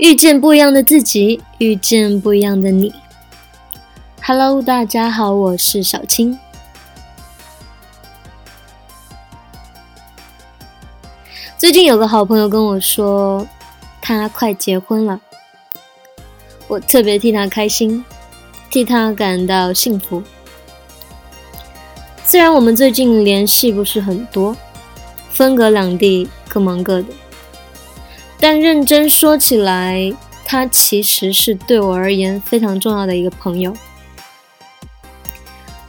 遇见不一样的自己，遇见不一样的你。Hello，大家好，我是小青。最近有个好朋友跟我说，他快结婚了，我特别替他开心，替他感到幸福。虽然我们最近联系不是很多，分隔两地，各忙各的。但认真说起来，他其实是对我而言非常重要的一个朋友。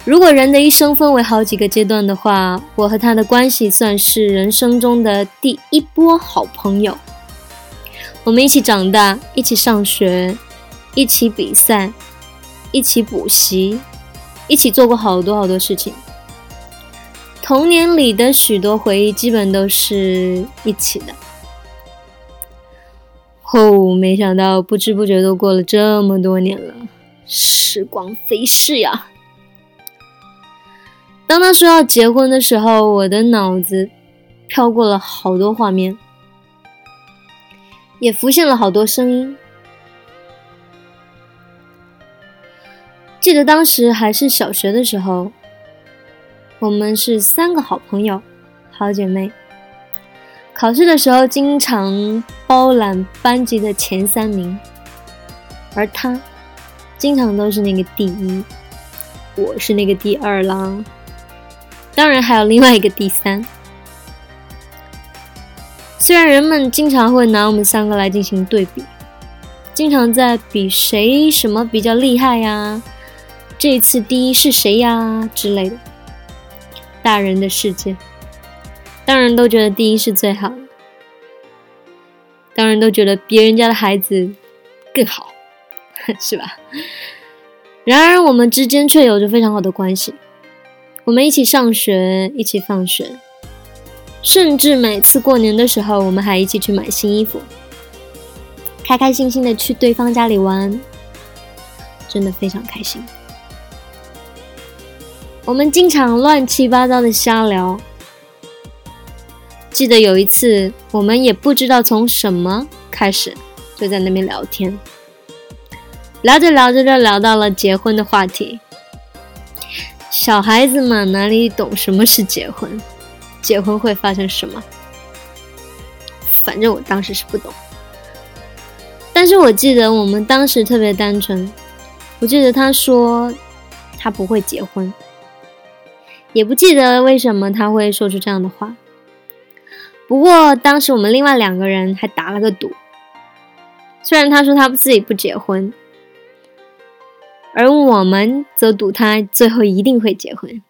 如果人的一生分为好几个阶段的话，我和他的关系算是人生中的第一波好朋友。我们一起长大，一起上学，一起比赛，一起补习，一起做过好多好多事情。童年里的许多回忆，基本都是一起的。哦，没想到不知不觉都过了这么多年了，时光飞逝呀！当他说要结婚的时候，我的脑子飘过了好多画面，也浮现了好多声音。记得当时还是小学的时候，我们是三个好朋友，好姐妹。考试的时候，经常包揽班级的前三名，而他经常都是那个第一，我是那个第二啦。当然还有另外一个第三。虽然人们经常会拿我们三个来进行对比，经常在比谁什么比较厉害呀，这次第一是谁呀之类的，大人的世界。当然都觉得第一是最好的，当然都觉得别人家的孩子更好，是吧？然而我们之间却有着非常好的关系，我们一起上学，一起放学，甚至每次过年的时候，我们还一起去买新衣服，开开心心的去对方家里玩，真的非常开心。我们经常乱七八糟的瞎聊。记得有一次，我们也不知道从什么开始，就在那边聊天，聊着聊着就聊到了结婚的话题。小孩子嘛，哪里懂什么是结婚？结婚会发生什么？反正我当时是不懂。但是我记得我们当时特别单纯。我记得他说他不会结婚，也不记得为什么他会说出这样的话。不过当时我们另外两个人还打了个赌，虽然他说他自己不结婚，而我们则赌他最后一定会结婚，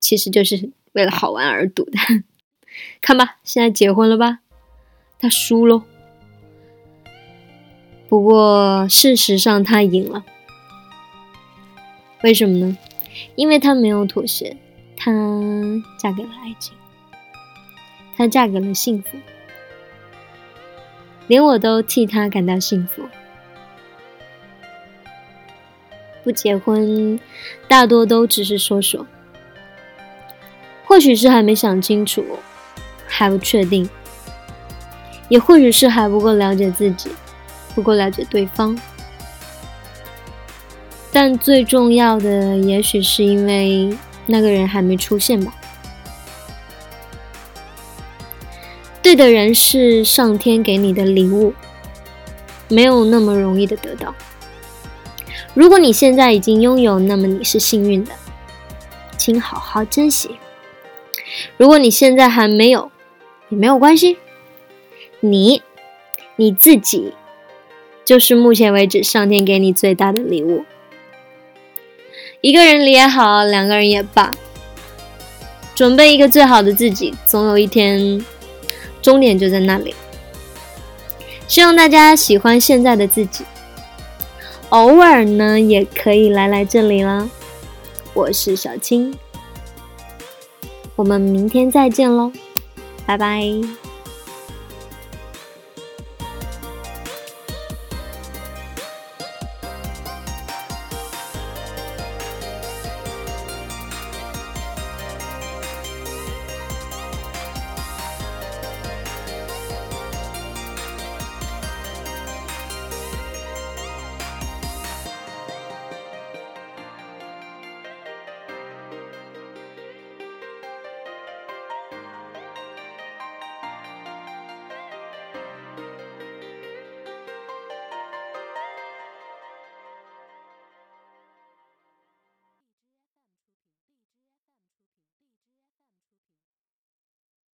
其实就是为了好玩而赌的。看吧，现在结婚了吧？他输喽。不过事实上他赢了，为什么呢？因为他没有妥协，他嫁给了爱情。她嫁给了幸福，连我都替她感到幸福。不结婚，大多都只是说说，或许是还没想清楚，还不确定，也或许是还不够了解自己，不够了解对方。但最重要的，也许是因为那个人还没出现吧。的人是上天给你的礼物，没有那么容易的得到。如果你现在已经拥有，那么你是幸运的，请好好珍惜。如果你现在还没有，也没有关系，你你自己就是目前为止上天给你最大的礼物。一个人也好，两个人也罢，准备一个最好的自己，总有一天。终点就在那里。希望大家喜欢现在的自己，偶尔呢也可以来来这里啦。我是小青，我们明天再见喽，拜拜。